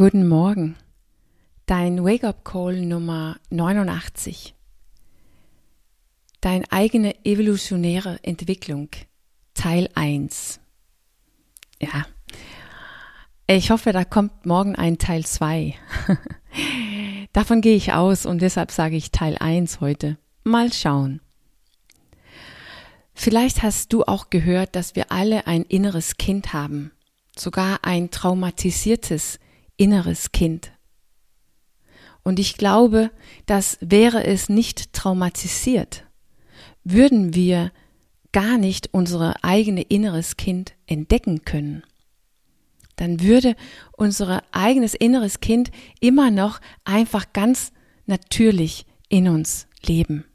Guten Morgen. Dein Wake-up-Call Nummer 89. Deine eigene evolutionäre Entwicklung. Teil 1. Ja. Ich hoffe, da kommt morgen ein Teil 2. Davon gehe ich aus und deshalb sage ich Teil 1 heute. Mal schauen. Vielleicht hast du auch gehört, dass wir alle ein inneres Kind haben, sogar ein traumatisiertes inneres Kind. Und ich glaube, dass wäre es nicht traumatisiert, würden wir gar nicht unser eigenes inneres Kind entdecken können. Dann würde unser eigenes inneres Kind immer noch einfach ganz natürlich in uns leben,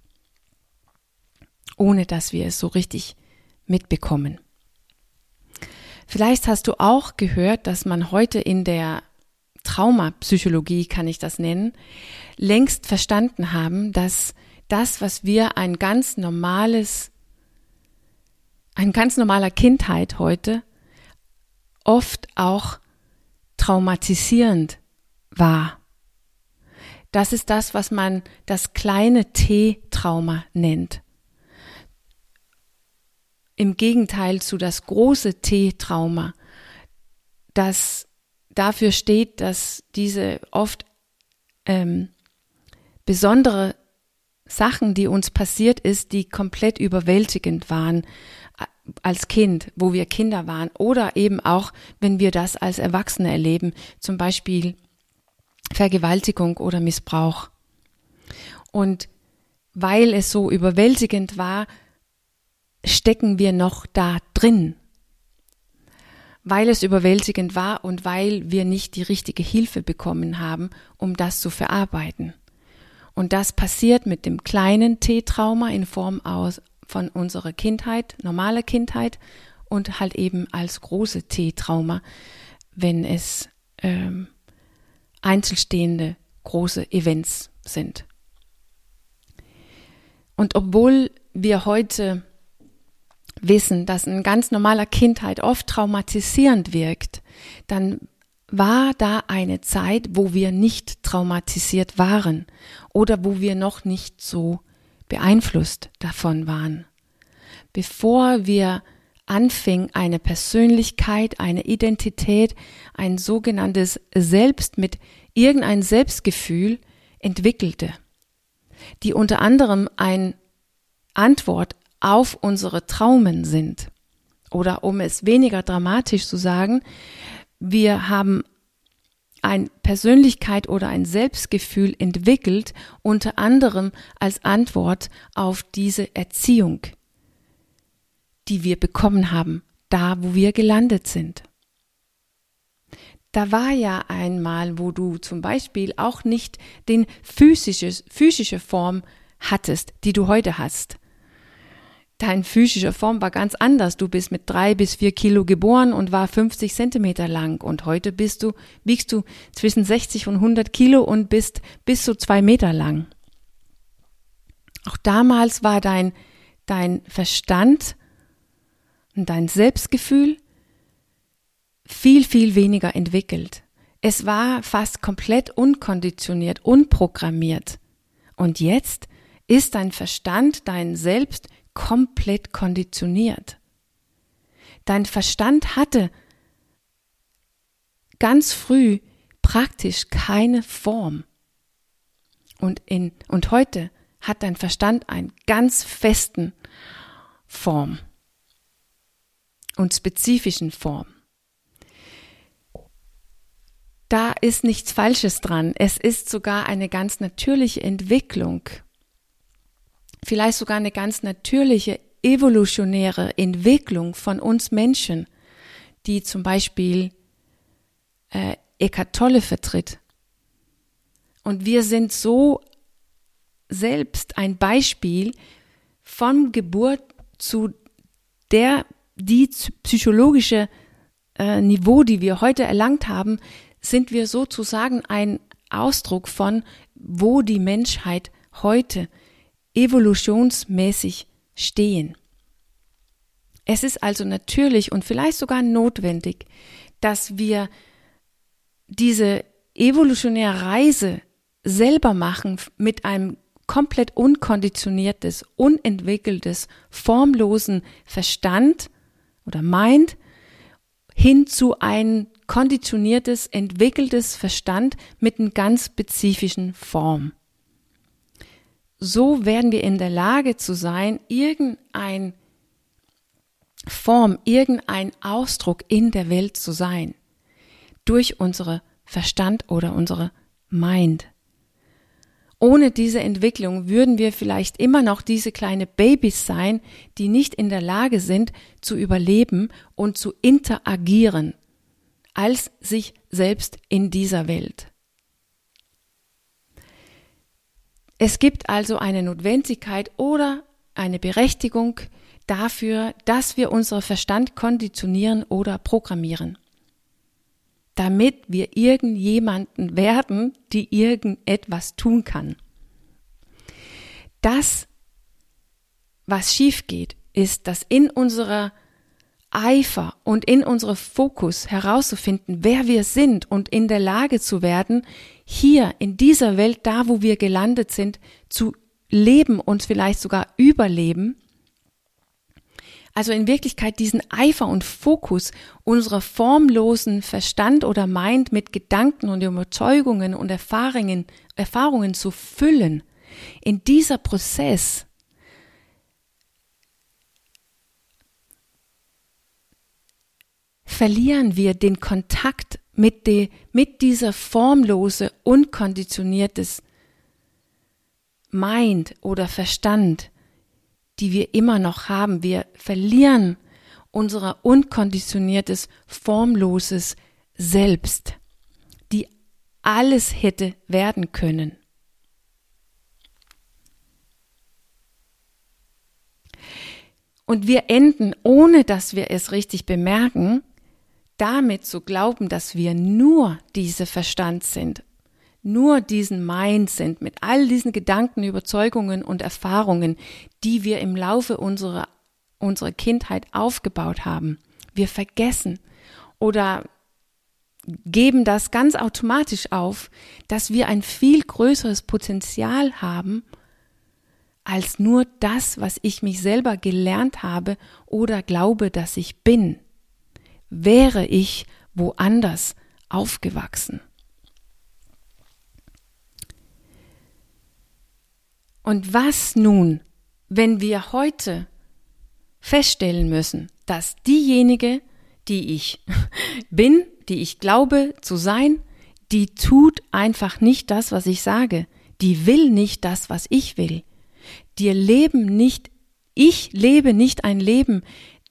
ohne dass wir es so richtig mitbekommen. Vielleicht hast du auch gehört, dass man heute in der Traumapsychologie kann ich das nennen, längst verstanden haben, dass das, was wir ein ganz normales, ein ganz normaler Kindheit heute, oft auch traumatisierend war. Das ist das, was man das kleine T-Trauma nennt. Im Gegenteil zu das große T-Trauma, das dafür steht, dass diese oft ähm, besondere Sachen, die uns passiert ist, die komplett überwältigend waren äh, als Kind, wo wir Kinder waren, oder eben auch, wenn wir das als Erwachsene erleben, zum Beispiel Vergewaltigung oder Missbrauch. Und weil es so überwältigend war, stecken wir noch da drin weil es überwältigend war und weil wir nicht die richtige Hilfe bekommen haben, um das zu verarbeiten. Und das passiert mit dem kleinen T-Trauma in Form aus von unserer Kindheit, normaler Kindheit und halt eben als große T-Trauma, wenn es ähm, einzelstehende große Events sind. Und obwohl wir heute wissen, dass ein ganz normaler Kindheit oft traumatisierend wirkt, dann war da eine Zeit, wo wir nicht traumatisiert waren oder wo wir noch nicht so beeinflusst davon waren. Bevor wir anfing, eine Persönlichkeit, eine Identität, ein sogenanntes Selbst mit irgendein Selbstgefühl entwickelte, die unter anderem ein Antwort auf unsere Traumen sind. Oder um es weniger dramatisch zu sagen, wir haben ein Persönlichkeit oder ein Selbstgefühl entwickelt, unter anderem als Antwort auf diese Erziehung, die wir bekommen haben, da wo wir gelandet sind. Da war ja einmal, wo du zum Beispiel auch nicht den physische, physische Form hattest, die du heute hast dein physischer Form war ganz anders. Du bist mit drei bis vier Kilo geboren und war 50 Zentimeter lang. Und heute bist du, wiegst du zwischen 60 und 100 Kilo und bist bis zu zwei Meter lang. Auch damals war dein, dein Verstand und dein Selbstgefühl viel, viel weniger entwickelt. Es war fast komplett unkonditioniert, unprogrammiert. Und jetzt ist dein Verstand, dein Selbst komplett konditioniert. Dein Verstand hatte ganz früh praktisch keine Form. Und, in, und heute hat dein Verstand einen ganz festen Form und spezifischen Form. Da ist nichts Falsches dran. Es ist sogar eine ganz natürliche Entwicklung vielleicht sogar eine ganz natürliche evolutionäre Entwicklung von uns Menschen, die zum Beispiel äh, Eckhart Tolle vertritt. Und wir sind so selbst ein Beispiel von Geburt zu der, die psychologische äh, Niveau, die wir heute erlangt haben, sind wir sozusagen ein Ausdruck von, wo die Menschheit heute evolutionsmäßig stehen. Es ist also natürlich und vielleicht sogar notwendig, dass wir diese evolutionäre Reise selber machen mit einem komplett unkonditioniertes, unentwickeltes, formlosen Verstand oder Mind hin zu ein konditioniertes, entwickeltes Verstand mit einer ganz spezifischen Form. So werden wir in der Lage zu sein, irgendein Form, irgendein Ausdruck in der Welt zu sein. Durch unsere Verstand oder unsere Mind. Ohne diese Entwicklung würden wir vielleicht immer noch diese kleine Babys sein, die nicht in der Lage sind zu überleben und zu interagieren als sich selbst in dieser Welt. Es gibt also eine Notwendigkeit oder eine Berechtigung dafür, dass wir unseren Verstand konditionieren oder programmieren, damit wir irgendjemanden werden, die irgendetwas tun kann. Das, was schief geht, ist, dass in unserer Eifer und in unserem Fokus herauszufinden, wer wir sind und in der Lage zu werden, hier in dieser Welt, da wo wir gelandet sind, zu leben und vielleicht sogar überleben. Also in Wirklichkeit diesen Eifer und Fokus unserer formlosen Verstand oder Mind mit Gedanken und Überzeugungen und Erfahrungen, Erfahrungen zu füllen. In dieser Prozess verlieren wir den Kontakt mit, de, mit dieser formlose, unkonditioniertes Mind oder Verstand, die wir immer noch haben. Wir verlieren unser unkonditioniertes, formloses Selbst, die alles hätte werden können. Und wir enden, ohne dass wir es richtig bemerken, damit zu glauben, dass wir nur diese Verstand sind, nur diesen Mind sind, mit all diesen Gedanken, Überzeugungen und Erfahrungen, die wir im Laufe unserer, unserer Kindheit aufgebaut haben. Wir vergessen oder geben das ganz automatisch auf, dass wir ein viel größeres Potenzial haben, als nur das, was ich mich selber gelernt habe oder glaube, dass ich bin wäre ich woanders aufgewachsen. Und was nun, wenn wir heute feststellen müssen, dass diejenige, die ich bin, die ich glaube zu sein, die tut einfach nicht das, was ich sage. Die will nicht das, was ich will. Die leben nicht, ich lebe nicht ein Leben,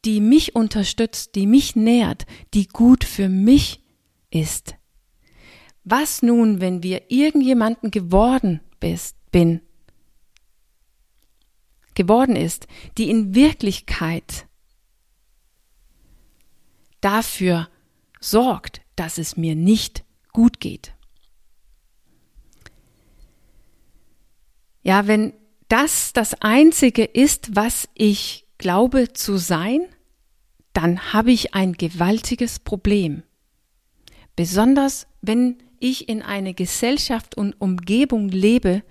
die mich unterstützt, die mich nährt, die gut für mich ist. Was nun, wenn wir irgendjemanden geworden bist, bin, geworden ist, die in Wirklichkeit dafür sorgt, dass es mir nicht gut geht. Ja, wenn das das Einzige ist, was ich glaube zu sein, dann habe ich ein gewaltiges Problem. Besonders wenn ich in eine Gesellschaft und Umgebung lebe,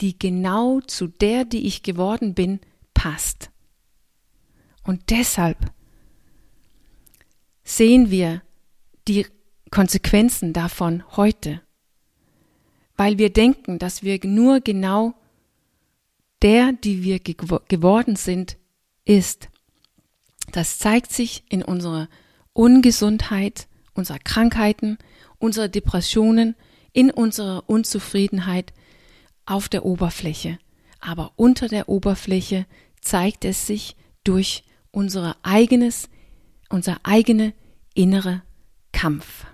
die genau zu der, die ich geworden bin, passt. Und deshalb sehen wir die Konsequenzen davon heute, weil wir denken, dass wir nur genau der, die wir geworden sind, ist. Das zeigt sich in unserer Ungesundheit, unserer Krankheiten, unserer Depressionen, in unserer Unzufriedenheit auf der Oberfläche. Aber unter der Oberfläche zeigt es sich durch unser eigenes, unser eigene innere Kampf.